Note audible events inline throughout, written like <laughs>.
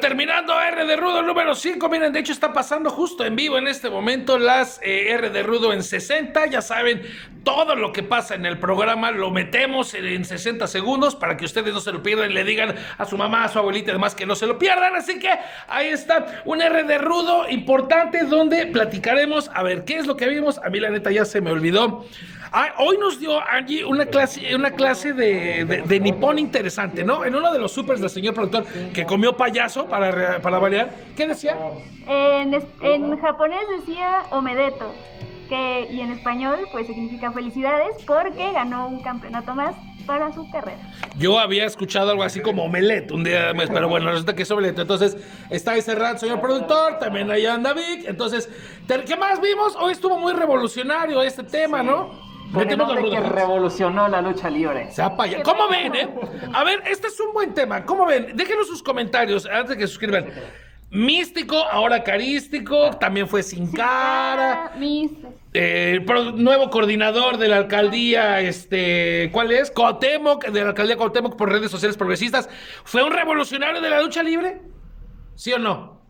Terminando R de Rudo número 5. Miren, de hecho está pasando justo en vivo en este momento las eh, R de Rudo en 60. Ya saben, todo lo que pasa en el programa lo metemos en 60 segundos para que ustedes no se lo pierdan le digan a su mamá, a su abuelita y demás que no se lo pierdan. Así que ahí está un R de Rudo importante donde platicaremos a ver qué es lo que vimos. A mí la neta ya se me olvidó. Ah, hoy nos dio Angie una clase, una clase de, de, nipón interesante, ¿no? En uno de los supers del señor productor que comió payaso para, para variar. ¿Qué decía? En, en japonés decía omedeto. Que, y en español pues significa felicidades porque ganó un campeonato más para su carrera. Yo había escuchado algo así como omelette un día pero bueno, resulta que es omelette. Entonces, está ahí cerrado, señor productor, también ahí anda Vic. Entonces, ¿qué más vimos? Hoy estuvo muy revolucionario este tema, ¿no? Con el que revolucionó la lucha libre. ¿Cómo ven, eh? A ver, este es un buen tema. ¿Cómo ven? Déjenos sus comentarios antes de que suscriban. Místico, ahora carístico, también fue sin cara. Eh, nuevo coordinador de la alcaldía, este, ¿cuál es? Cuauhtémoc, de la alcaldía Cuauhtémoc por redes sociales progresistas. ¿Fue un revolucionario de la lucha libre? ¿Sí o no?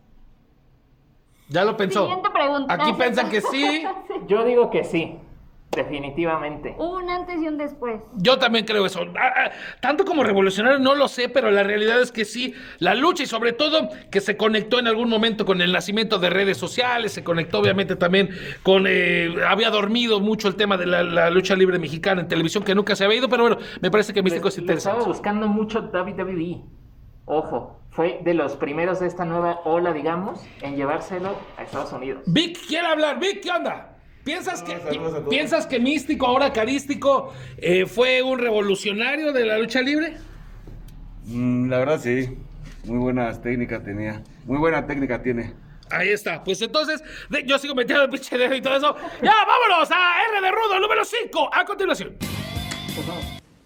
Ya lo pensó. Siguiente pregunta. Aquí piensan que sí. <laughs> Yo digo que sí. Definitivamente. Un antes y un después. Yo también creo eso. Ah, ah, tanto como revolucionario no lo sé, pero la realidad es que sí, la lucha y sobre todo que se conectó en algún momento con el nacimiento de redes sociales, se conectó obviamente también con... Eh, había dormido mucho el tema de la, lucha libre mexicana en televisión que nunca se había ido, pero bueno, me parece que Místico es interesante. Estaba buscando mucho David WWE. Ojo, fue de los primeros de esta nueva ola, digamos, en llevárselo a Estados Unidos. Vic quiere hablar. Vic, ¿qué onda? ¿Piensas, que, ¿Piensas que Místico, ahora Carístico, eh, fue un revolucionario de la lucha libre? Mm, la verdad sí, muy buenas técnicas tenía, muy buena técnica tiene. Ahí está, pues entonces yo sigo metiendo el pinche dedo y todo eso. Ya, vámonos a R de Rudo número 5, a continuación.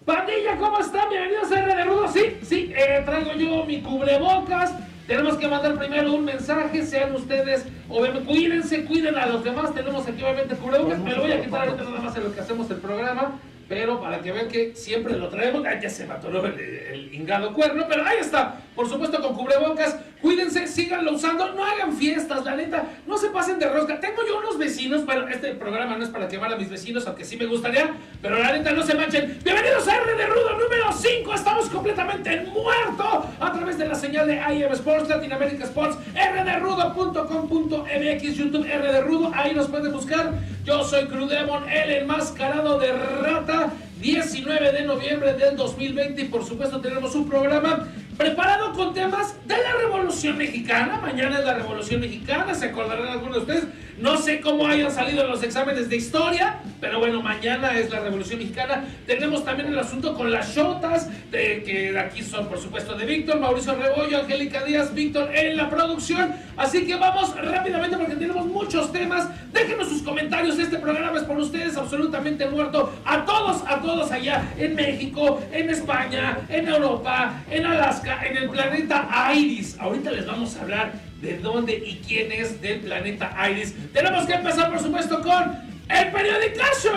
Pandilla, ¿cómo están? Bienvenidos a R de Rudo. Sí, sí, eh, traigo yo mi cubrebocas tenemos que mandar primero un mensaje, sean ustedes, obviamente, cuídense, cuiden a los demás, tenemos aquí obviamente cubrebocas, me lo voy a quitar ahorita nada más en lo que hacemos el programa, pero para que vean que siempre lo traemos, ya se mató el, el, cuerno, pero ahí está, por supuesto con cubrebocas, cuídense, síganlo usando, no hagan fiestas, la neta, no se pasen de rosca. Tengo yo unos vecinos, pero este programa no es para quemar a mis vecinos, aunque sí me gustaría, pero la neta no se manchen. Bienvenidos a R de Rudo número 5, estamos completamente muerto a través de la señal de IM Sports, Latinoamérica Sports, rderudo.com.mx, YouTube R de Rudo, ahí nos pueden buscar. Yo soy Crudemon, el enmascarado de rata. 19 de noviembre del 2020 y por supuesto tenemos un programa preparado con temas de la Revolución Mexicana. Mañana es la Revolución Mexicana, se acordarán algunos de ustedes. No sé cómo hayan salido los exámenes de historia, pero bueno, mañana es la Revolución Mexicana. Tenemos también el asunto con las shotas, de, que aquí son por supuesto de Víctor, Mauricio Rebollo, Angélica Díaz, Víctor en la producción. Así que vamos rápidamente porque tenemos muchos temas. Déjenos sus comentarios, este programa es por ustedes absolutamente muerto. A todos, a todos allá en México, en España, en Europa, en Alaska, en el planeta Iris. Ahorita les vamos a hablar de dónde y quién es del planeta Iris. Tenemos que empezar, por supuesto, con el periodicazo,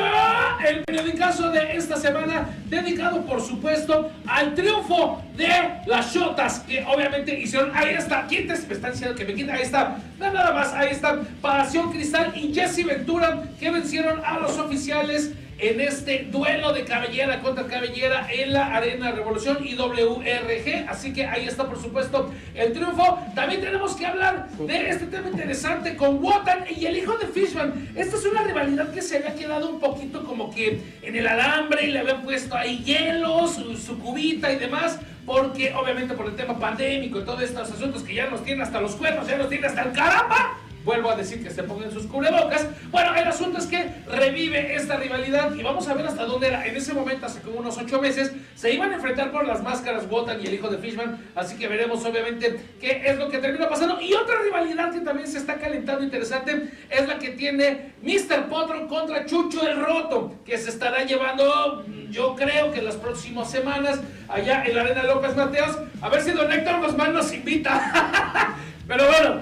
el periodicazo de esta semana, dedicado por supuesto al triunfo de las Shotas, que obviamente hicieron. Ahí está, ¿quién te me está diciendo que me quita? Ahí está, nada más, ahí está, Pasión Cristal y Jesse Ventura, que vencieron a los oficiales en este duelo de cabellera contra cabellera en la Arena Revolución y WRG. Así que ahí está, por supuesto, el triunfo. También tenemos que hablar de este tema interesante con Wotan y el hijo de Fishman. Esta es una rivalidad que se había quedado un poquito como que en el alambre y le habían puesto ahí hielos, su, cubita y demás. Porque obviamente por el tema pandémico y todos estos asuntos que ya nos tienen hasta los cuernos, ya nos tienen hasta el caramba Vuelvo a decir que se pongan sus cubrebocas. Bueno, el asunto es que revive esta rivalidad y vamos a ver hasta dónde era. En ese momento, hace como unos ocho meses, se iban a enfrentar por las máscaras Wotan y el hijo de Fishman. Así que veremos, obviamente, qué es lo que termina pasando. Y otra rivalidad que también se está calentando interesante es la que tiene Mr. Potro contra Chucho el Roto, que se estará llevando, yo creo que en las próximas semanas, allá en la Arena López Mateos. A ver si Don Héctor Guzmán nos invita. <laughs> Pero bueno,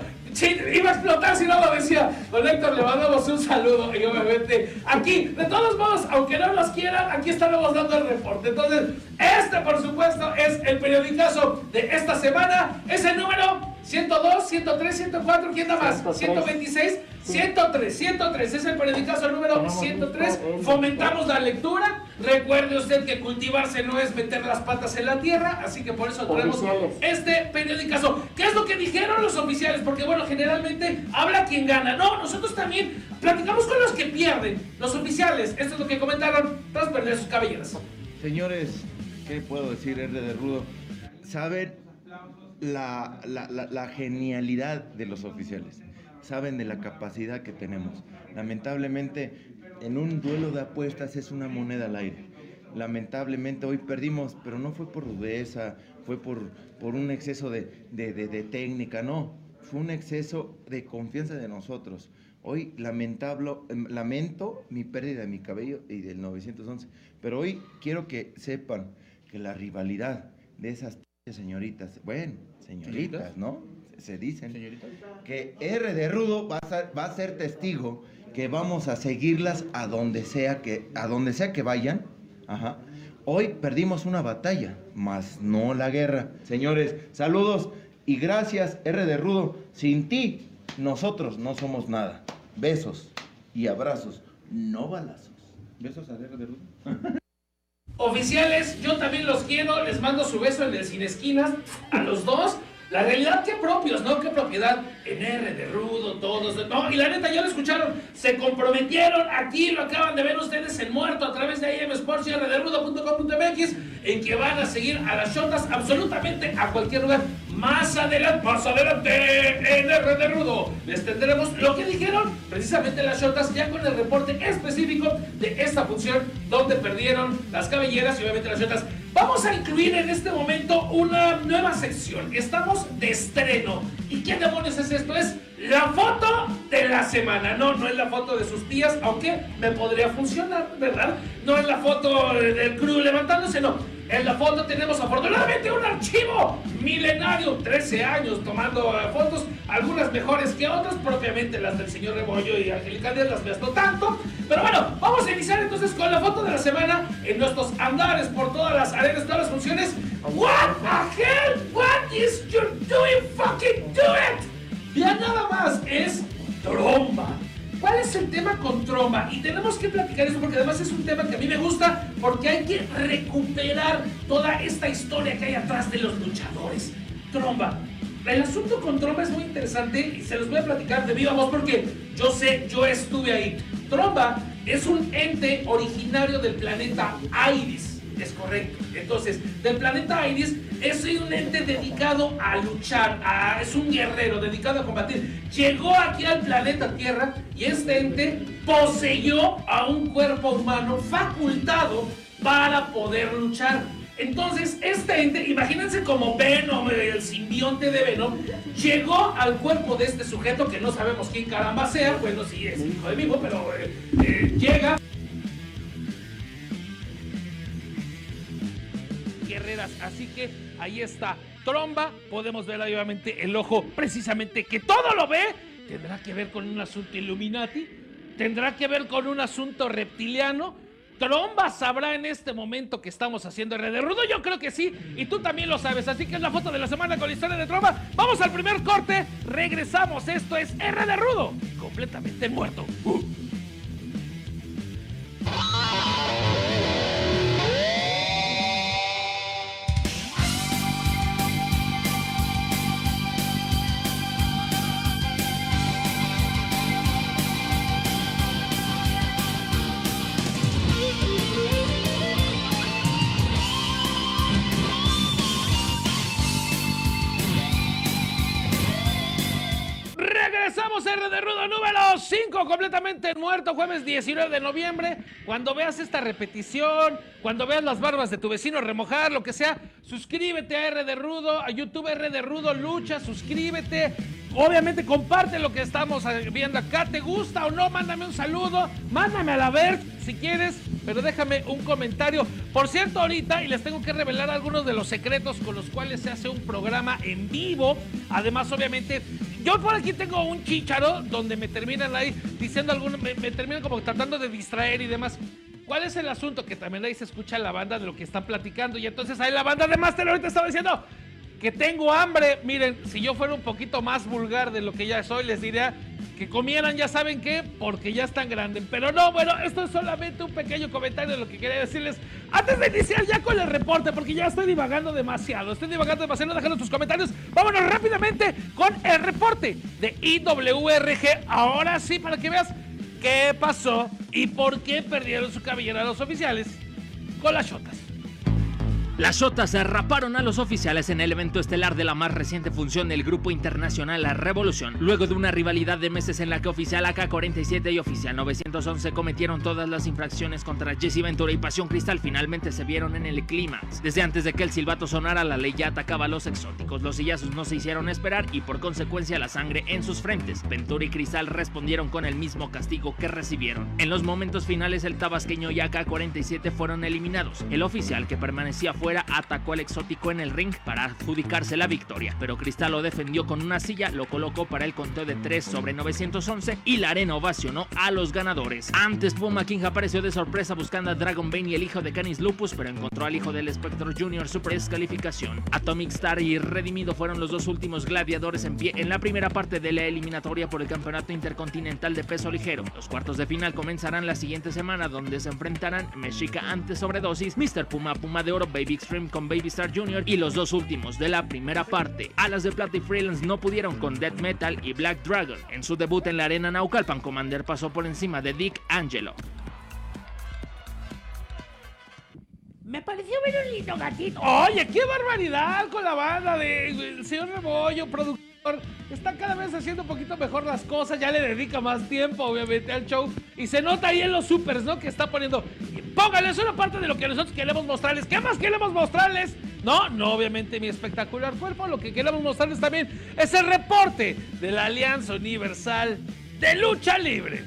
iba a explotar si no lo decía. Con Héctor le mandamos un saludo y obviamente aquí, de todos modos, aunque no nos quieran, aquí estaremos dando el reporte. Entonces, este por supuesto es el periodicazo de esta semana. Es el número 102, 103, 104, ¿quién da más? 126, 103, 103. Es el periodicazo número 103. Fomentamos la lectura. Recuerde usted que cultivarse no es meter las patas en la tierra, así que por eso traemos este periodicazo. ¿Qué es lo que dijeron los oficiales? Porque bueno, generalmente habla quien gana. No, nosotros también platicamos con los que pierden. Los oficiales, esto es lo que comentaron tras perder sus cabelleras. Señores, ¿qué puedo decir, R de Rudo? Saben la, la, genialidad de los oficiales, saben de la capacidad que tenemos. Lamentablemente, en un duelo de apuestas es una moneda al aire. Lamentablemente hoy perdimos, pero no fue por rudeza, fue por, por un exceso de, de, técnica, no, fue un exceso de confianza de nosotros. Hoy lamentable, em, lamento mi pérdida de mi cabello y del 911, pero hoy quiero que sepan que la rivalidad de esas señoritas, bueno, señoritas, ¿no? Se dicen que R de Rudo va a, ser, va a ser testigo que vamos a seguirlas a donde sea que a donde sea que vayan. Ajá. Hoy perdimos una batalla, mas no la guerra. Señores, saludos y gracias R de Rudo. Sin ti nosotros no somos nada. Besos y abrazos, no balazos. Besos a R de Rudo. Oficiales, yo también los quiero, les mando su beso en el Sin Esquinas a los dos. La realidad, qué propios, ¿no? Qué propiedad en R de Rudo, todos. No, y la neta, ya lo escucharon, se comprometieron, aquí lo acaban de ver ustedes en muerto a través de IM Sports y rderudo.com.mx, en que van a seguir a las shotas absolutamente a cualquier lugar. Más adelante, más adelante en R de Rudo, les tendremos lo que dijeron precisamente las shotas, ya con el reporte específico de esta función donde perdieron las cabelleras y obviamente las shotas. Vamos a incluir en este momento una nueva sección. Estamos de estreno. ¿Y qué demonios es esto? Es la foto de la semana. No, no es la foto de sus tías, aunque me podría funcionar, ¿verdad? No es la foto del crew levantándose, no en la foto tenemos afortunadamente un archivo milenario, 13 años tomando eh, fotos, algunas mejores que otras, propiamente las del señor Rebollo y Angélica Díaz las no tanto. Pero bueno, vamos a iniciar entonces con la foto de la semana en nuestros andares por todas las arenas, todas las funciones. What the hell? What is you doing? Fucking do it. Ya nada más es tromba. ¿Cuál es el tema con Tromba? Y tenemos que platicar eso porque además es un tema que a mí me gusta porque hay que recuperar toda esta historia que hay atrás de los luchadores. Tromba. El asunto con Tromba es muy interesante y se los voy a platicar de viva voz porque yo sé, yo estuve ahí. Tromba es un ente originario del planeta Iris es correcto. Entonces, del planeta Iris es un ente dedicado a luchar, es un guerrero dedicado a combatir. Llegó aquí al planeta Tierra y este ente poseyó a un cuerpo humano facultado para poder luchar. Entonces, este ente, imagínense como Venom, el simbionte de Venom, llegó al cuerpo de este sujeto que no sabemos quién caramba sea, bueno, sí es hijo de vivo, pero eh, eh, llega Así que ahí está. Tromba, podemos ver obviamente el ojo precisamente que todo lo ve. Tendrá que ver con un asunto Illuminati. Tendrá que ver con un asunto reptiliano. Tromba sabrá en este momento que estamos haciendo R de Rudo. Yo creo que sí. Y tú también lo sabes. Así que es la foto de la semana con la historia de Tromba. Vamos al primer corte. Regresamos. Esto es R de Rudo. Completamente muerto. Uh. 5, completamente muerto, jueves 19 de noviembre. Cuando veas esta repetición, cuando veas las barbas de tu vecino remojar, lo que sea, suscríbete a R de Rudo, a YouTube R de Rudo Lucha, suscríbete. Obviamente comparte lo que estamos viendo acá. ¿Te gusta o no? Mándame un saludo, mándame a la ver si quieres, pero déjame un comentario. Por cierto, ahorita, y les tengo que revelar algunos de los secretos con los cuales se hace un programa en vivo. Además, obviamente, yo por aquí tengo un chicharo donde me terminan ahí diciendo algunos, me, terminan como tratando de distraer y demás. ¿Cuál es el asunto? Que también ahí se escucha la banda de lo que están platicando. Y entonces ahí la banda de Master ahorita estaba diciendo que tengo hambre. Miren, si yo fuera un poquito más vulgar de lo que ya soy, les diría que comieran, ya saben qué, porque ya están grandes. Pero no, bueno, esto es solamente un pequeño comentario de lo que quería decirles antes de iniciar ya con el reporte, porque ya estoy divagando demasiado. Estoy divagando demasiado, déjanos tus comentarios. Vámonos rápidamente con el reporte de IWRG. Ahora sí, para que veas qué pasó y por qué perdieron su cabellera los oficiales con las shotas. Las Shotas se raparon a los oficiales en el evento estelar de la más reciente función del grupo internacional La Revolución, luego de una rivalidad de meses en la que oficial AK-47 y oficial 911 cometieron todas las infracciones contra Jesse Ventura y Pasión Cristal finalmente se vieron en el clímax. Desde antes de que el silbato sonara, la ley ya atacaba a los exóticos, los sillazos no se hicieron esperar y por consecuencia la sangre en sus frentes. Ventura y Cristal respondieron con el mismo castigo que recibieron. En los momentos finales el tabasqueño y AK-47 fueron eliminados. El oficial que permanecía fuera atacó al exótico en el ring para adjudicarse la victoria, pero Cristal lo defendió con una silla, lo colocó para el conteo de 3 sobre 911 y la arena ovacionó a los ganadores. Antes Puma King apareció de sorpresa buscando a Dragon Bane y el hijo de Canis Lupus, pero encontró al hijo del Spectre Jr. Super descalificación. Atomic Star y Redimido fueron los dos últimos gladiadores en pie en la primera parte de la eliminatoria por el Campeonato Intercontinental de Peso Ligero. Los cuartos de final comenzarán la siguiente semana donde se enfrentarán Mexica ante sobredosis, Mr. Puma, Puma de Oro, Baby Extreme con Baby Star Jr. y los dos últimos de la primera parte. Alas de Plata y Freelance no pudieron con Death Metal y Black Dragon. En su debut en la arena Naucalpan, Commander pasó por encima de Dick Angelo. Me pareció ver un lindo gatito. Oye, qué barbaridad con la banda de el señor Rebollo, productor. Está cada vez haciendo un poquito mejor las cosas, ya le dedica más tiempo, obviamente, al show. Y se nota ahí en los supers, ¿no? Que está poniendo. Póngale, es una parte de lo que nosotros queremos mostrarles. ¿Qué más queremos mostrarles? No, no, obviamente mi espectacular cuerpo. Lo que queremos mostrarles también es el reporte de la Alianza Universal de Lucha Libre.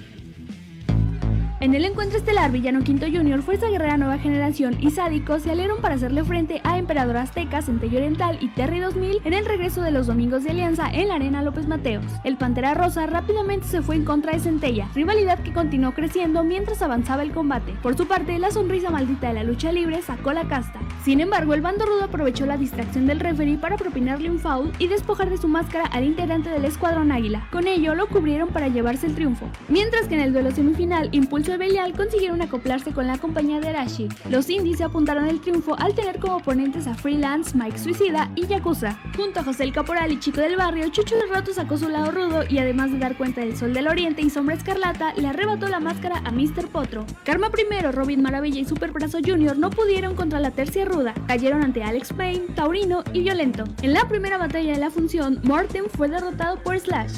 En el encuentro estelar, Villano Quinto Jr., Fuerza Guerrera Nueva Generación y Sádico se aliaron para hacerle frente a Emperador Azteca, Centello Oriental y Terry 2000 en el regreso de los Domingos de Alianza en la Arena López Mateos. El Pantera Rosa rápidamente se fue en contra de Centella, rivalidad que continuó creciendo mientras avanzaba el combate. Por su parte, la sonrisa maldita de la lucha libre sacó la casta. Sin embargo, el bando rudo aprovechó la distracción del referee para propinarle un foul y despojar de su máscara al integrante del Escuadrón Águila. Con ello, lo cubrieron para llevarse el triunfo. Mientras que en el duelo semifinal, Impulso Belial consiguieron acoplarse con la compañía de Arashi. Los indies se apuntaron el triunfo al tener como oponentes a Freelance, Mike Suicida y Yakuza. Junto a José el Caporal y Chico del Barrio, Chucho de Roto sacó su lado rudo y además de dar cuenta del Sol del Oriente y Sombra Escarlata, le arrebató la máscara a Mr. Potro. Karma primero, Robin Maravilla y Super Brazo Jr. no pudieron contra la tercia ruda, cayeron ante Alex Payne, Taurino y Violento. En la primera batalla de la función, Morten fue derrotado por Slash.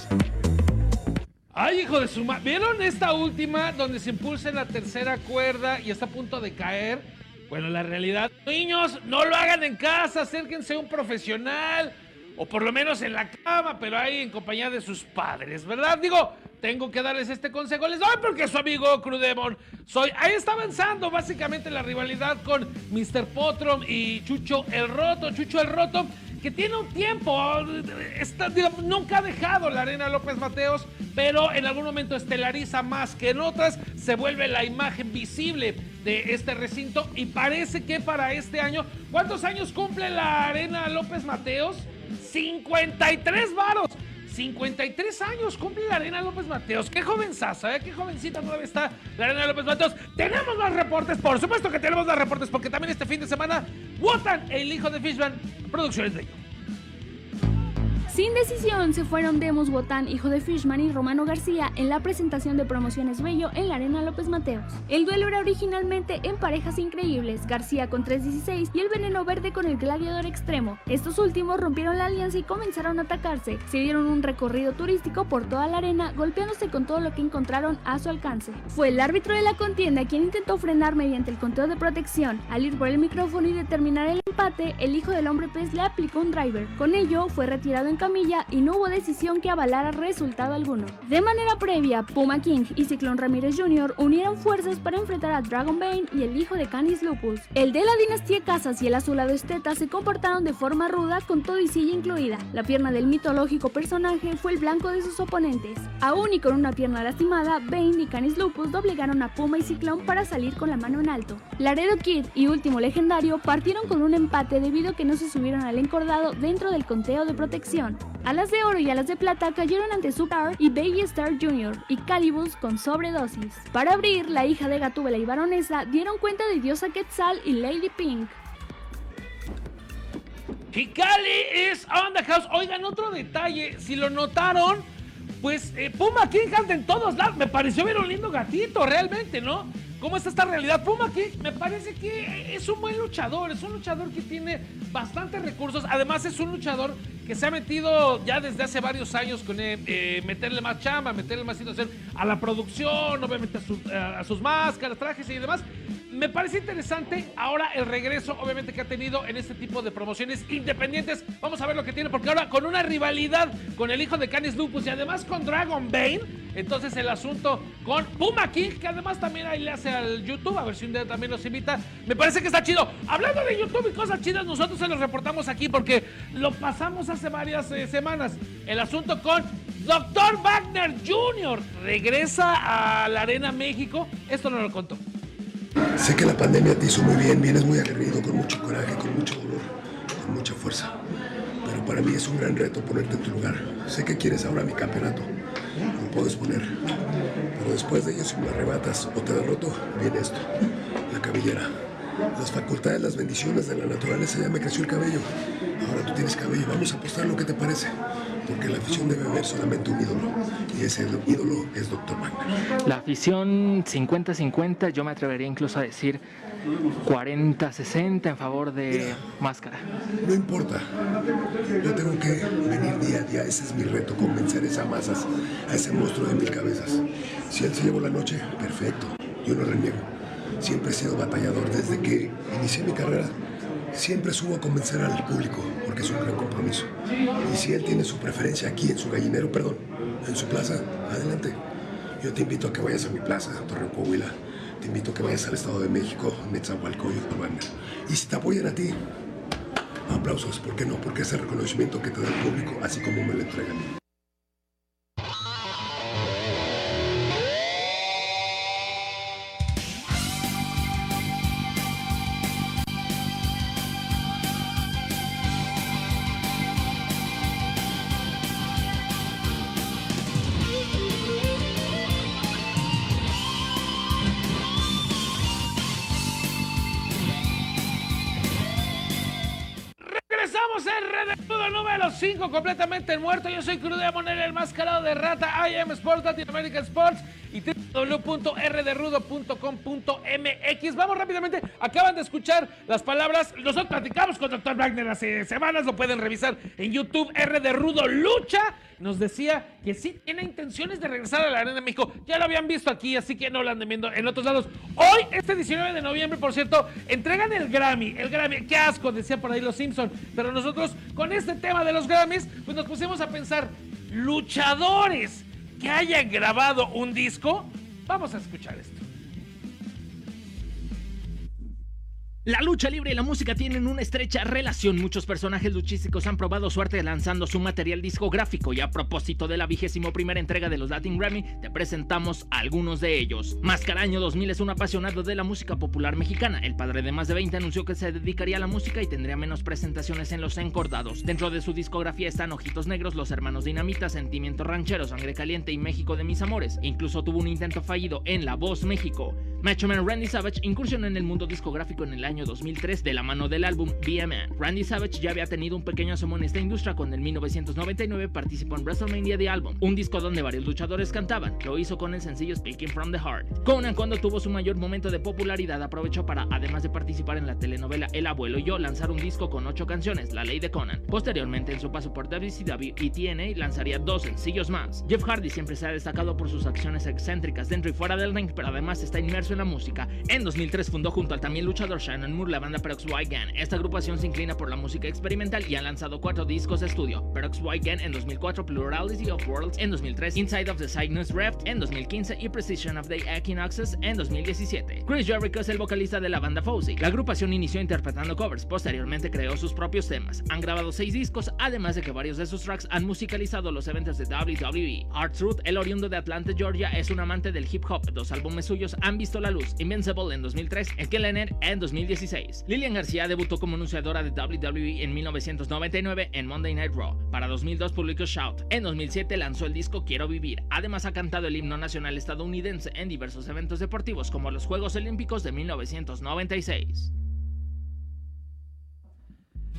Ay, hijo de su ma- ¿Vieron esta última donde se impulsa en la tercera cuerda y está a punto de caer? Bueno, la realidad. Niños, no lo hagan en casa, acérquense a un profesional. O por lo menos en la cama, pero ahí en compañía de sus padres, ¿verdad? Digo, tengo que darles este consejo. Les doy porque su amigo Crudemon soy. Ahí está avanzando básicamente la rivalidad con Mr. Potrom y Chucho el Roto. Chucho el Roto, que tiene un tiempo, nunca ha dejado la Arena López Mateos, pero en algún momento estelariza más que en otras, se vuelve la imagen visible de este recinto y parece que para este año, ¿cuántos años cumple la Arena López Mateos? 53 varos. 53 años cumple la Arena López Mateos. Qué jovenzaza, ¿eh? Qué jovencita todavía está la Arena López Mateos. Tenemos más reportes, por supuesto que tenemos más reportes, porque también este fin de semana, Wotan, el hijo de Fishman, Producciones de Sin decisión se fueron Demos Botán, hijo de Fishman y Romano García en la presentación de Promociones Bello en la Arena López Mateos. El duelo era originalmente en parejas increíbles, García con 316 y el Veneno Verde con el Gladiador Extremo. Estos últimos rompieron la alianza y comenzaron a atacarse. Se dieron un recorrido turístico por toda la arena, golpeándose con todo lo que encontraron a su alcance. Fue el árbitro de la contienda quien intentó frenar mediante el conteo de protección. Al ir por el micrófono y determinar el empate, el hijo del hombre pez le aplicó un driver. Con ello, fue retirado en camilla y no hubo decisión que avalara resultado alguno. De manera previa, Puma King y Ciclón Ramírez Jr. unieron fuerzas para enfrentar a Dragon Bane y el hijo de Canis Lupus. El de la dinastía Casas y el azulado Esteta se comportaron de forma ruda con todo y silla incluida. La pierna del mitológico personaje fue el blanco de sus oponentes. Aún y con una pierna lastimada, Bane y Canis Lupus doblegaron a Puma y Ciclón para salir con la mano en alto. Laredo Kid y Último Legendario partieron con un empate debido a que no se subieron al encordado dentro del conteo de protección. A las de oro y a las de plata cayeron ante Super y Baby Star Jr. y Calibus con sobredosis. Para abrir, la hija de Gatúbela y Baronesa dieron cuenta de Diosa Quetzal y Lady Pink. Hikali es on house. Oigan, otro detalle, si lo notaron, pues eh, Puma King anda en todos lados. Me pareció ver un lindo gatito, realmente, ¿no? ¿Cómo está esta realidad? Puma King me parece que es un buen luchador, es un luchador que tiene bastantes recursos. Además, es un luchador que se ha metido ya desde hace varios años con eh, eh, meterle más chamba, meterle más situación a la producción, obviamente a sus máscaras, trajes y demás me parece interesante ahora el regreso, obviamente, que ha tenido en este tipo de promociones independientes. Vamos a ver lo que tiene, porque ahora con una rivalidad con el hijo de Canis Lupus y además con Dragon Bane, entonces el asunto con Puma King, que además también ahí le hace al YouTube, a ver si un día también los invita. Me parece que está chido. Hablando de YouTube y cosas chidas, nosotros se los reportamos aquí porque lo pasamos hace varias eh, semanas. El asunto con Dr. Wagner Jr. regresa a la Arena México. Esto no lo contó. Sé que la pandemia te hizo muy bien, vienes muy aguerrido, con mucho coraje, con mucho dolor, con mucha fuerza. Pero para mí es un gran reto ponerte en tu lugar. Sé que quieres ahora mi campeonato, lo puedes poner. Pero después de ello, si me arrebatas o te derroto, viene esto, la cabellera. Las facultades, las bendiciones de la naturaleza, ya me creció el cabello. Ahora tú tienes cabello, vamos a apostar lo que te parece porque la afición debe ver solamente un ídolo y ese ídolo es Dr. Wagner. La afición 50-50, yo me atrevería incluso a decir 40-60 en favor de Mira, Máscara. No importa, yo tengo que venir día a día, ese es mi reto, convencer a esas masas, a ese monstruo de mil cabezas. Si él se llevó la noche, perfecto, yo no reniego. Siempre he sido batallador desde que inicié mi carrera. Siempre subo a convencer al público, porque es un gran compromiso. Y si él tiene su preferencia aquí en su gallinero, perdón, en su plaza, adelante. Yo te invito a que vayas a mi plaza, Torreón Coahuila. Te invito a que vayas al Estado de México, Netzahualcoyot, Wagner. Y si te apoyan a ti, aplausos, ¿por qué no? Porque es el reconocimiento que te da el público, así como me lo entregan. 5, completamente muerto. Yo soy Crude Monel, el mascarado de rata, I am Sports, Latinoamérica Sports y www.rdrudo.com.mx. Vamos rápidamente, acaban de escuchar las palabras. Nosotros platicamos con Dr. Wagner hace semanas, lo pueden revisar en YouTube, R de Rudo Lucha. Nos decía que sí tiene intenciones de regresar a la Arena de México. Ya lo habían visto aquí, así que no lo anden viendo en otros lados. Hoy, este 19 de noviembre, por cierto, entregan el Grammy. El Grammy, qué asco, decía por ahí los Simpson. Pero nosotros, con este tema de los Grammys, pues nos pusimos a pensar, luchadores que hayan grabado un disco. Vamos a escuchar esto. La lucha libre y la música tienen una estrecha relación. Muchos personajes luchísticos han probado suerte lanzando su material discográfico y a propósito de la vigésimo primera entrega de los Latin Grammy, te presentamos algunos de ellos. Mascaraño 2000 es un apasionado de la música popular mexicana. El padre de más de 20 anunció que se dedicaría a la música y tendría menos presentaciones en los encordados. Dentro de su discografía están Ojitos Negros, Los Hermanos Dinamita, Sentimiento Ranchero, Sangre Caliente y México de mis amores. Incluso tuvo un intento fallido en La Voz México. Macho Man Randy Savage incursionó en el mundo discográfico en el año 2003 de la mano del álbum Be a Man. Randy Savage ya había tenido un pequeño asomo en esta industria cuando en 1999 participó en WrestleMania The Album, un disco donde varios luchadores cantaban. Lo hizo con el sencillo Speaking from the Heart. Conan cuando tuvo su mayor momento de popularidad aprovechó para, además de participar en la telenovela El Abuelo y Yo, lanzar un disco con ocho canciones, La Ley de Conan. Posteriormente, en su paso por WCW y TNA, lanzaría dos sencillos más. Jeff Hardy siempre se ha destacado por sus acciones excéntricas dentro y fuera del ring, pero además está inmerso en la música. En 2003 fundó junto al también luchador Shannon Moore la banda Peroxide Gang. Esta agrupación se inclina por la música experimental y han lanzado cuatro discos de estudio. Peroxide Gang en 2004, Plurality of Worlds en 2003, Inside of the Cygnus Rift en 2015 y Precision of the Equinoxes en 2017. Chris Jericho es el vocalista de la banda Fozzy. La agrupación inició interpretando covers, posteriormente creó sus propios temas. Han grabado seis discos, además de que varios de sus tracks han musicalizado los eventos de WWE. Art Truth, el oriundo de Atlanta, Georgia, es un amante del hip hop. Dos álbumes suyos han visto la luz: Invincible en 2003 y Kellener en 2016. Lilian García debutó como anunciadora de WWE en 1999 en Monday Night Raw. Para 2002 publicó Shout. En 2007 lanzó el disco Quiero Vivir. Además ha cantado el himno nacional estadounidense en diversos eventos deportivos como los Juegos Olímpicos de 1996.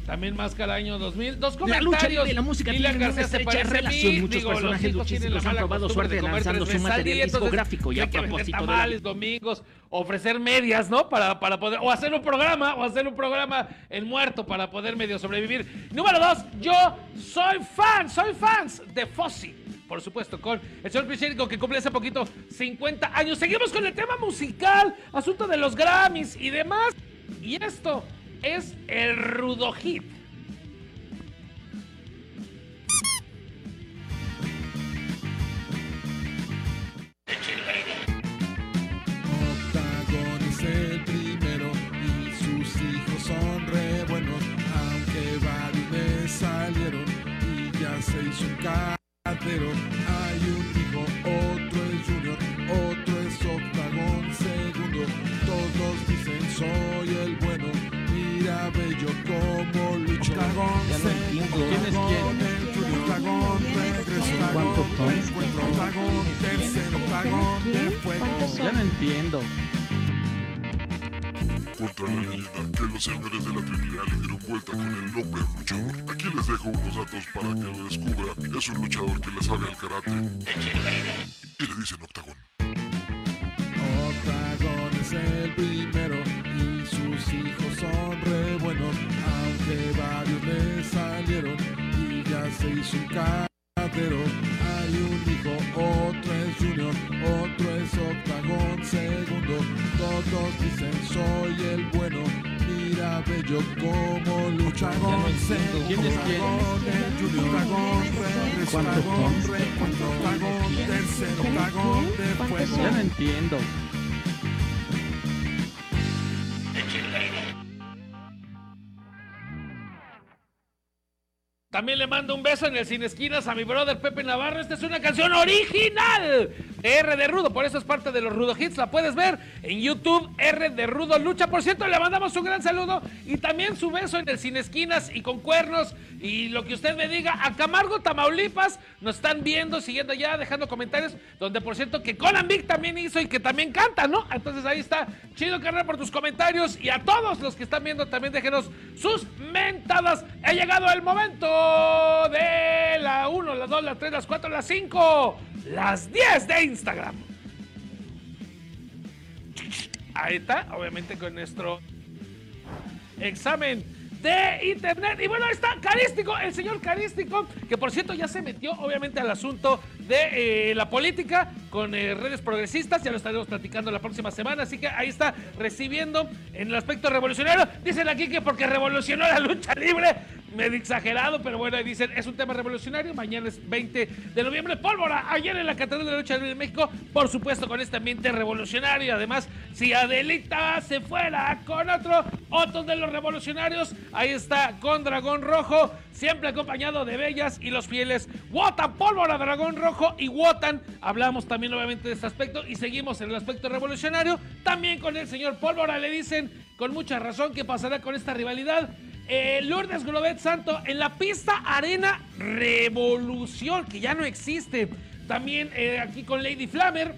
También Máscara año 2000. Dos La comentarios. lucha libre la música tienen una estrecha relación. Muchos Digo, personajes la luchísticos han probado suerte lanzando su al material discográfico y a que propósito de la domingos, ofrecer medias, ¿no? Para, para poder, o hacer un programa, o hacer un programa en muerto para poder medio sobrevivir. Número dos, yo soy fan, soy fans de Fossi. Por supuesto, con el señor Pichérico que cumple hace poquito 50 años. Seguimos con el tema musical, asunto de los Grammys y demás. Y esto es el Rudo Hit. Octagon es el primero y sus hijos son re buenos, aunque varios salieron y ya se hizo un entiendo. contra la leyenda que los señores de la Trinidad le dieron vuelta con el nombre luchador. Aquí les dejo unos datos para que lo descubra. Es un luchador que le sabe al karate. Y le dicen octagón. Octagon es el primero y sus hijos son re buenos, aunque varios le salieron y ya se hizo un cadero. Mira bello como lucha. Segundo, ¿Quién es reencuentro, Octagon tercero, Octagon de fuego. Ya no entiendo. También le mando un beso en el Sin Esquinas a mi brother Pepe Navarro. Esta es una canción original de R de Rudo, por eso es parte de los Rudo Hits. La puedes ver en YouTube, R de Rudo Lucha. Por cierto, le mandamos un gran saludo y también su beso en el Sin Esquinas y con cuernos y lo que usted me diga. A Camargo, Tamaulipas, nos están viendo, siguiendo ya, dejando comentarios, donde por cierto que Conan Vic también hizo y que también canta, ¿no? Entonces ahí está. Chido, carnal, por tus comentarios y a todos los que están viendo también déjenos sus mentadas. Ha llegado el momento de la 1, la 2, la 3, las 4, las 5, las 10 de Instagram. Ahí está, obviamente con nuestro examen de internet. Y bueno, ahí está Carístico, el señor Carístico, que por cierto ya se metió obviamente al asunto de eh, la política con eh, redes progresistas. Ya lo estaremos platicando la próxima semana. Así que ahí está recibiendo en el aspecto revolucionario. Dicen aquí que porque revolucionó la lucha libre. Medio exagerado, pero bueno, ahí dicen, es un tema revolucionario. Mañana es 20 de noviembre. Pólvora, ayer en la Catedral de la Lucha de México. Por supuesto, con este ambiente revolucionario. Además, si Adelita se fuera con otro, otros de los revolucionarios, ahí está con Dragón Rojo, siempre acompañado de Bellas y los fieles. Wotan, Pólvora, Dragón Rojo y Wotan. Hablamos también, obviamente, de este aspecto y seguimos en el aspecto revolucionario. También con el señor Pólvora le dicen, con mucha razón, qué pasará con esta rivalidad. Eh, Lourdes Globet Santo en la pista Arena Revolución, que ya no existe. También eh, aquí con Lady Flammer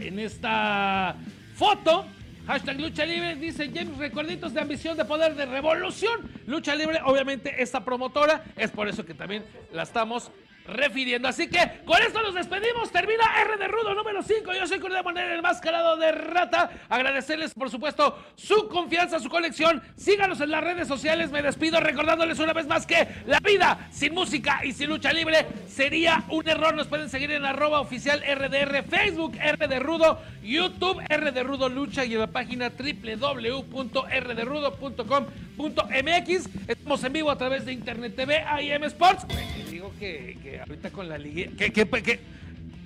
en esta foto. Hashtag lucha libre, dice James, recuerditos de ambición, de poder, de revolución. Lucha libre, obviamente esta promotora, es por eso que también la estamos refiriendo. Así que con esto nos despedimos. Termina R de Rudo número 5. Yo soy Correa Moneda, el mascarado de rata. Agradecerles, por supuesto, su confianza, su colección. Síganos en las redes sociales. Me despido recordándoles una vez más que la vida sin música y sin lucha libre sería un error. Nos pueden seguir en arroba oficial RDR, Facebook R de Rudo, YouTube R de Rudo Lucha y en la página www.rderudo.com.mx. Estamos en vivo a través de Internet TV, IM Sports. Digo que ahorita con la liga. Que, que, que-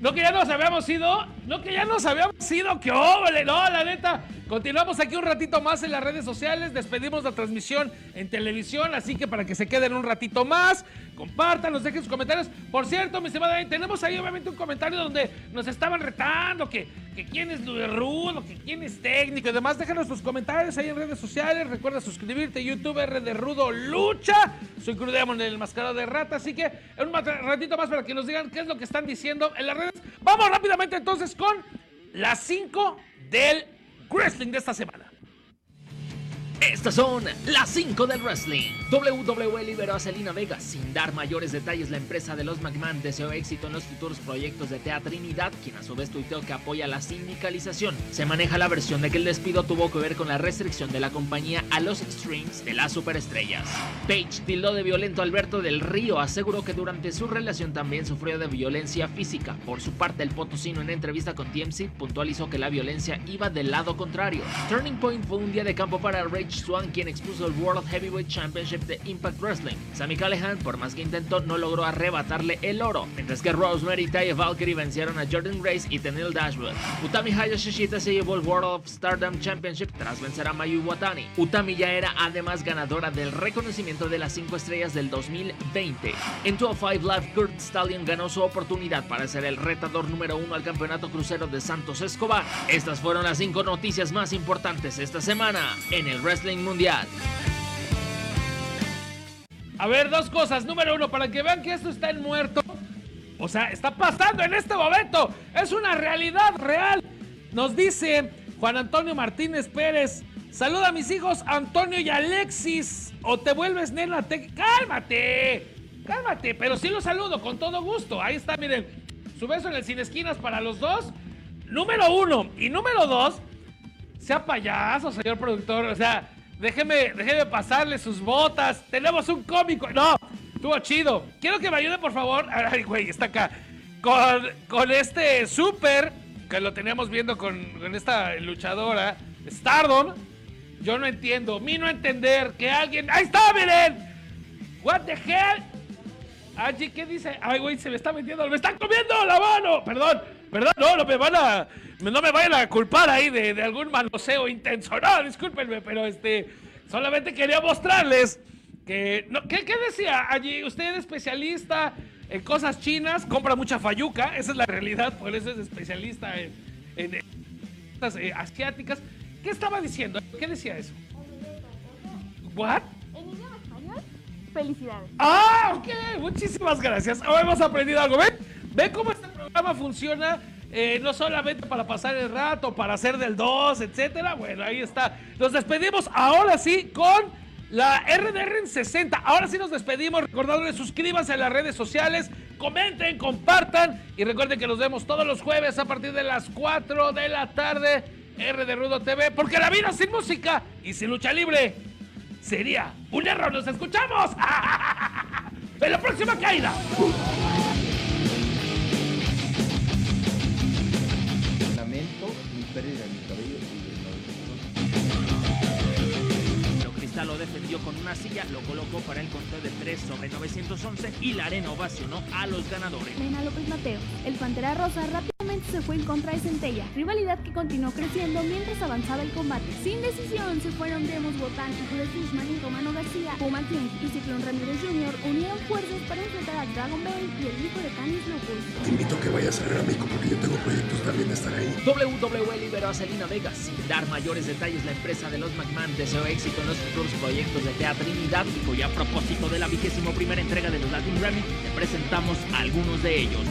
no que ya nos habíamos ido, no que ya nos habíamos ido, que óvale, no, la neta. Continuamos aquí un ratito más en las redes sociales, despedimos la transmisión en televisión, así que para que se queden un ratito más, compartan, nos dejen sus comentarios. Por cierto, mi estimada, tenemos ahí obviamente un comentario donde nos estaban retando que, que quién es Rudo, que quién es técnico y demás. Déjanos sus comentarios ahí en redes sociales. Recuerda suscribirte, YouTube R de Rudo Lucha. Soy Crudemon, el mascarado de rata. Así que un ratito más para que nos digan qué es lo que están diciendo en las redes. Vamos rápidamente entonces con las 5 del wrestling de esta semana. Estas son las 5 del wrestling. WWE liberó a Selena Vega sin dar mayores detalles. La empresa de los McMahon deseó éxito en los futuros proyectos de Tea Trinidad, quien a su vez tuiteó que apoya la sindicalización. Se maneja la versión de que el despido tuvo que ver con la restricción de la compañía a los streams de las superestrellas. Page tildó de violento a Alberto del Río, aseguró que durante su relación también sufrió de violencia física. Por su parte, el potosino en entrevista con TMC puntualizó que la violencia iba del lado contrario. Turning Point fue un día de campo para Rage Swan, quien expuso el World Heavyweight Championship de Impact Wrestling. Sammy Callahan, por más que intentó, no logró arrebatarle el oro, mientras que Rosemary y Taya Valkyrie vencieron a Jordan Grace y Tenille Dashwood. Utami Hayashishita se llevó el World of Stardom Championship tras vencer a Mayu Iwatani. Utami ya era además ganadora del reconocimiento de las 5 estrellas del 2020. En 205 Live, Kurt Stallion ganó su oportunidad para ser el retador número uno al campeonato crucero de Santos Escobar. Estas fueron las 5 noticias más importantes esta semana en el Wrestling Mundial. A ver, dos cosas. Número uno, para que vean que esto está en muerto. O sea, está pasando en este momento. Es una realidad real. Nos dice Juan Antonio Martínez Pérez. Saluda a mis hijos Antonio y Alexis. O te vuelves nena. Te... Cálmate. Cálmate. Pero sí los saludo con todo gusto. Ahí está, miren. Su beso en el Sin Esquinas para los dos. Número uno. Y número dos. Sea payaso, señor productor. O sea, déjeme, déjeme pasarle sus botas. Tenemos un cómico. No, estuvo chido. Quiero que me ayude, por favor. <laughs> Ay, güey, está acá. Con, con este super que lo teníamos viendo con, con esta luchadora, Stardom. Yo no entiendo. Mi no entender que alguien. ¡Ahí está, miren! ¿What the hell? Angie, ¿qué dice? Ay, güey, se me está metiendo, me están comiendo la mano. Perdón, perdón, no, no me van a, no me vayan a culpar ahí de, de algún manoseo intenso. No, discúlpenme, pero este, solamente quería mostrarles que, no, ¿qué, qué decía Angie? Usted es especialista en cosas chinas, compra mucha fayuca, esa es la realidad, por eso es especialista en, en cosas eh, asiáticas. ¿Qué estaba diciendo? ¿Qué decía eso? ¿What? En idioma español, felicidades. Ah, ok, muchísimas gracias. Ahora hemos aprendido algo. ¿Ven? ¿Ven cómo este programa funciona? Eh, no solamente para pasar el rato, para hacer del 2, etcétera. Bueno, ahí está. Nos despedimos ahora sí con la RDR en 60. Ahora sí nos despedimos recordándoles suscríbanse a las redes sociales, comenten, compartan y recuerden que nos vemos todos los jueves a partir de las 4 de la tarde. R de Rudo TV, porque la vida sin música y sin lucha libre sería un error. ¡Nos escuchamos! <laughs> ¡En la próxima caída! Pérdida de mi cabello y Cristal lo defendió con una silla, lo colocó para el conteo de 3 sobre 911 y la arena ovacionó a los ganadores. Mena López Mateo. El Pantera Rosa rápidamente se fue en contra de Centella, rivalidad que continuó creciendo mientras avanzaba el combate. Sin decisión se fueron Demos Botán Julio Fishman y Romano García, Puma King y Ciclón Ramírez Jr. unieron fuerzas para enfrentar a Dragon Bell y el hijo de Canis Lupus. Te invito a que vayas a ver a México porque yo tengo proyectos también de estar ahí. WWE liberó a Selena Vega sin dar mayores detalles. La empresa de los McMahon deseó éxito en los futuros proyectos de Tea Trinidad y a propósito de la vigésimo primera entrega de los Latin Grammy, te presentamos algunos de ellos.